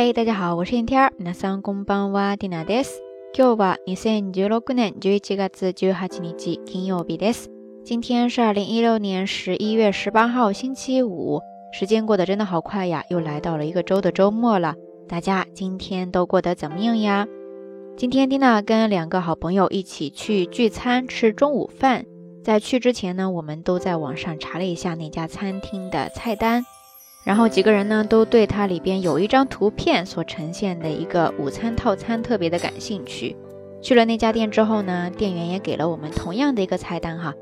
嗨，大家好，我是 Tia。皆さんこんばんは，ディナです。今日は二千十六年十一月十八日金曜日です。今天是二零一六年十一月十八号星期五。时间过得真的好快呀，又来到了一个周的周末了。大家今天都过得怎么样呀？今天迪娜跟两个好朋友一起去聚餐吃中午饭。在去之前呢，我们都在网上查了一下那家餐厅的菜单。然后几个人呢，都对它里边有一张图片所呈现的一个午餐套餐特别的感兴趣。去了那家店之后呢，店员也给了我们同样的一个菜单哈，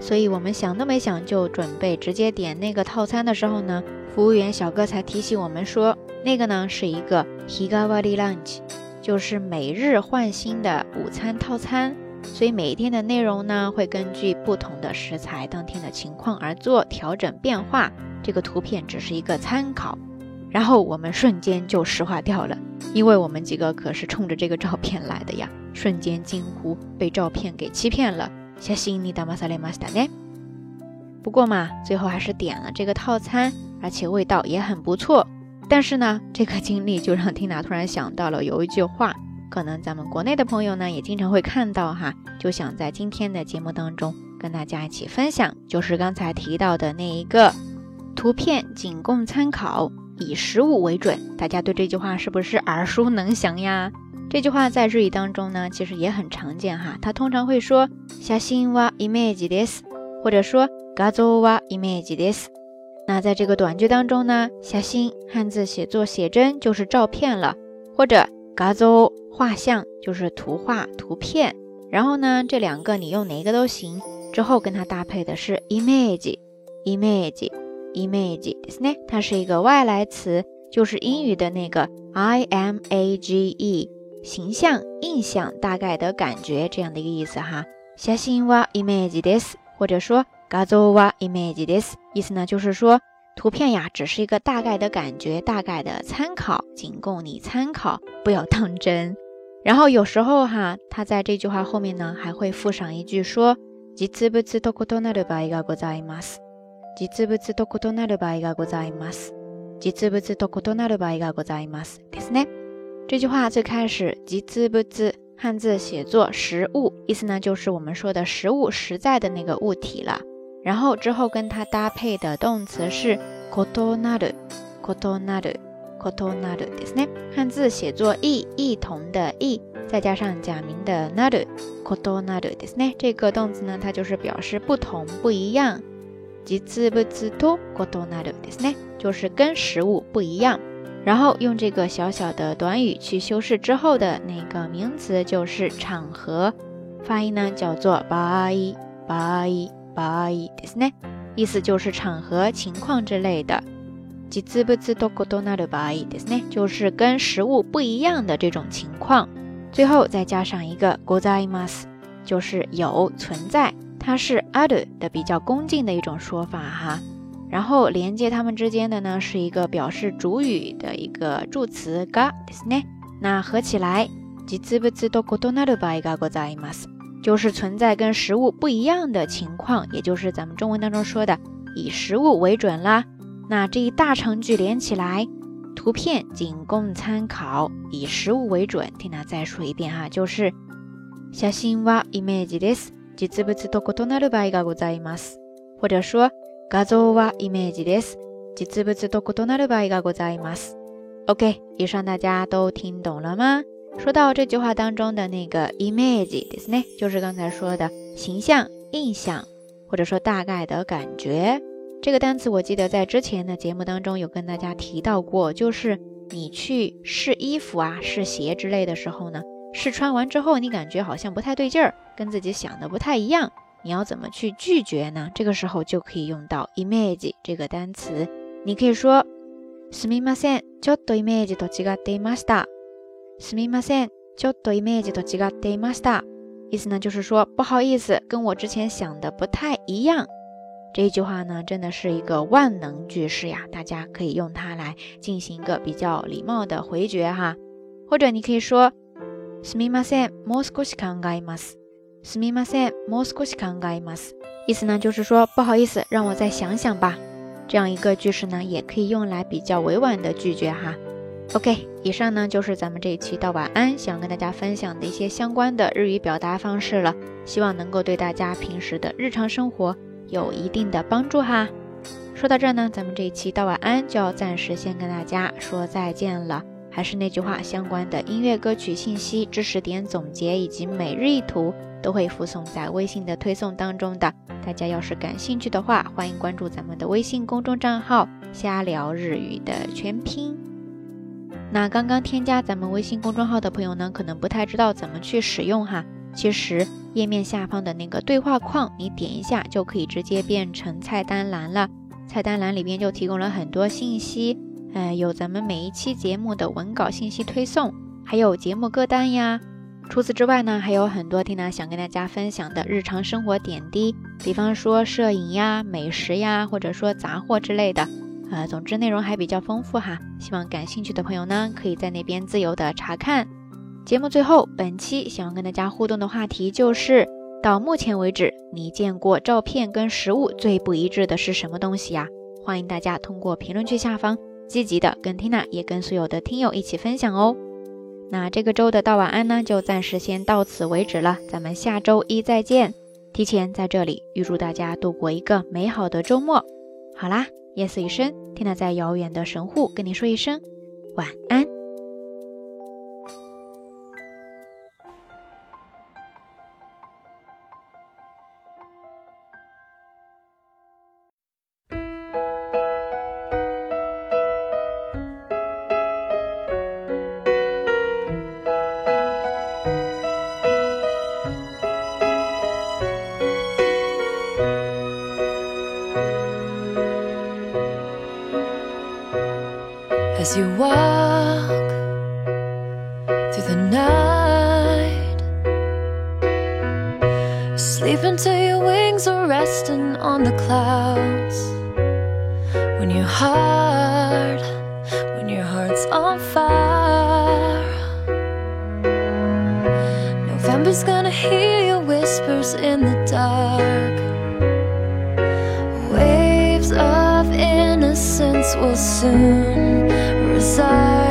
所以我们想都没想就准备直接点那个套餐的时候呢，服务员小哥才提醒我们说，那个呢是一个 Higawari Lunch，就是每日换新的午餐套餐。所以每一天的内容呢，会根据不同的食材、当天的情况而做调整变化。这个图片只是一个参考。然后我们瞬间就石化掉了，因为我们几个可是冲着这个照片来的呀！瞬间惊呼，被照片给欺骗了。你，萨雷斯不过嘛，最后还是点了这个套餐，而且味道也很不错。但是呢，这个经历就让缇娜突然想到了有一句话。可能咱们国内的朋友呢，也经常会看到哈，就想在今天的节目当中跟大家一起分享，就是刚才提到的那一个图片，仅供参考，以实物为准。大家对这句话是不是耳熟能详呀？这句话在日语当中呢，其实也很常见哈。它通常会说“写真はイメージです”，或者说“画像はイメージです”。那在这个短句当中呢，“写真”汉字写作“写真”，就是照片了，或者。嘎周画像就是图画、图片，然后呢，这两个你用哪一个都行。之后跟它搭配的是 image，image，image，这是呢？它是一个外来词，就是英语的那个 image，形象、印象、大概的感觉这样的一个意思哈。下信哇 image this，或者说嘎周哇 image this，意思呢就是说。图片呀，只是一个大概的感觉，大概的参考，仅供你参考，不要当真。然后有时候哈，他在这句话后面呢，还会附上一句说，実物と異なる場合がございます。実物と異なる場合がございます。実物と異なる場合がございます。ですね。这句话最开始，実物汉字写作实物，意思呢就是我们说的实物，实在的那个物体了。然后之后跟它搭配的动词是異なる、異なる、異なるですね。汉字写作异、异同的异，再加上假名的なる、異なるですね。这个动词呢，它就是表示不同、不一样，即異不同、異なるですね，就是跟实物不一样。然后用这个小小的短语去修饰之后的那个名词，就是场合，发音呢叫做バ b バイ。場合ですね，意思就是场合、情况之类的。実物と異なるバイですね，就是跟食物不一样的这种情况。最后再加上一个ございます，就是有存在，它是ある的比较恭敬的一种说法哈。然后连接它们之间的呢是一个表示主语的一个助词がですね，那合起来実物と異なるバイがございます。就是存在跟食物不一样的情况，也就是咱们中文当中说的以食物为准啦。那这一大长句连起来，图片仅供参考，以食物为准。听它再说一遍哈，就是，小心哇，image です。実物と異なる場合がございます。或者说是，画像はイメージです。実物と異なる場合がございます。OK，以上大家都听懂了吗？说到这句话当中的那个 image，ですね，就是刚才说的形象、印象，或者说大概的感觉。这个单词我记得在之前的节目当中有跟大家提到过，就是你去试衣服啊、试鞋之类的时候呢，试穿完之后你感觉好像不太对劲儿，跟自己想的不太一样，你要怎么去拒绝呢？这个时候就可以用到 image 这个单词，你可以说，すみません、ちょっとイメージと違っていました。すみません。ちょっとイメージと違ていました。意思呢就是说不好意思，跟我之前想的不太一样。这一句话呢真的是一个万能句式呀，大家可以用它来进行一个比较礼貌的回绝哈。或者你可以说すみません、もう少し考えます。すみません、もう少し考えてます。意思呢就是说不好意思，让我再想想吧。这样一个句式呢也可以用来比较委婉的拒绝哈。OK，以上呢就是咱们这一期道晚安，想跟大家分享的一些相关的日语表达方式了，希望能够对大家平时的日常生活有一定的帮助哈。说到这儿呢，咱们这一期道晚安就要暂时先跟大家说再见了。还是那句话，相关的音乐歌曲信息、知识点总结以及每日一图都会附送在微信的推送当中的。大家要是感兴趣的话，欢迎关注咱们的微信公众账号“瞎聊日语”的全拼。那刚刚添加咱们微信公众号的朋友呢，可能不太知道怎么去使用哈。其实页面下方的那个对话框，你点一下就可以直接变成菜单栏了。菜单栏里边就提供了很多信息，呃，有咱们每一期节目的文稿信息推送，还有节目歌单呀。除此之外呢，还有很多缇娜想跟大家分享的日常生活点滴，比方说摄影呀、美食呀，或者说杂货之类的。呃，总之内容还比较丰富哈，希望感兴趣的朋友呢，可以在那边自由的查看。节目最后，本期想要跟大家互动的话题就是，到目前为止你见过照片跟实物最不一致的是什么东西呀？欢迎大家通过评论区下方积极的跟 Tina 也跟所有的听友一起分享哦。那这个周的道晚安呢，就暂时先到此为止了，咱们下周一再见。提前在这里预祝大家度过一个美好的周末。好啦。夜色已深，听呐，在遥远的神户跟你说一声晚安。you walk through the night, sleep until your wings are resting on the clouds. When your heart, when your heart's on fire, November's gonna hear your whispers in the dark. Waves of innocence will soon desire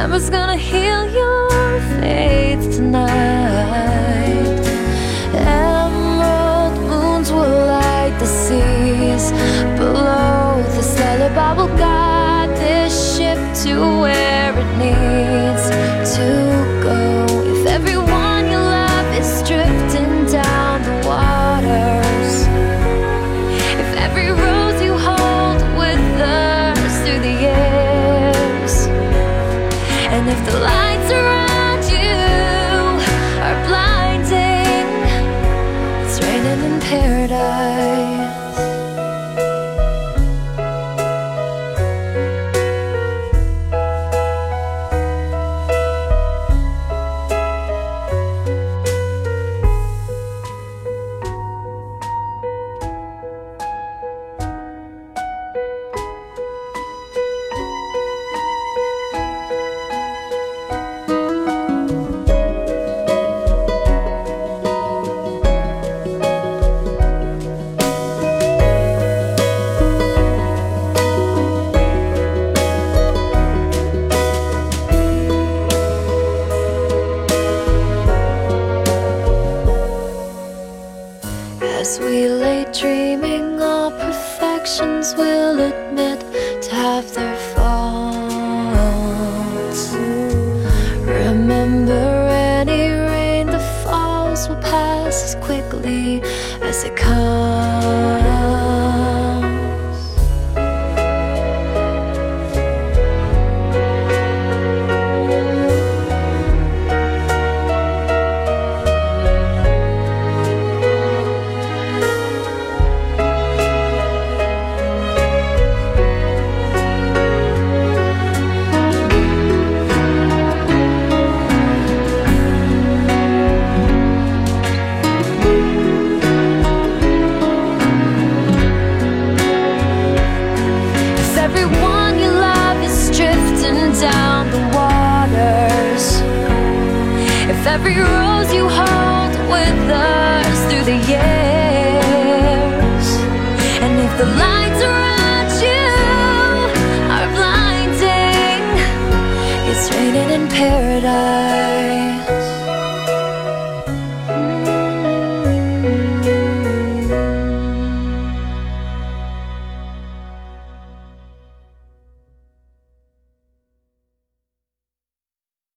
Summer's gonna heal your faith tonight. Emerald moons will light the seas below. This lullaby will guide this ship to where it needs. be late dreaming all perfections will admit to have their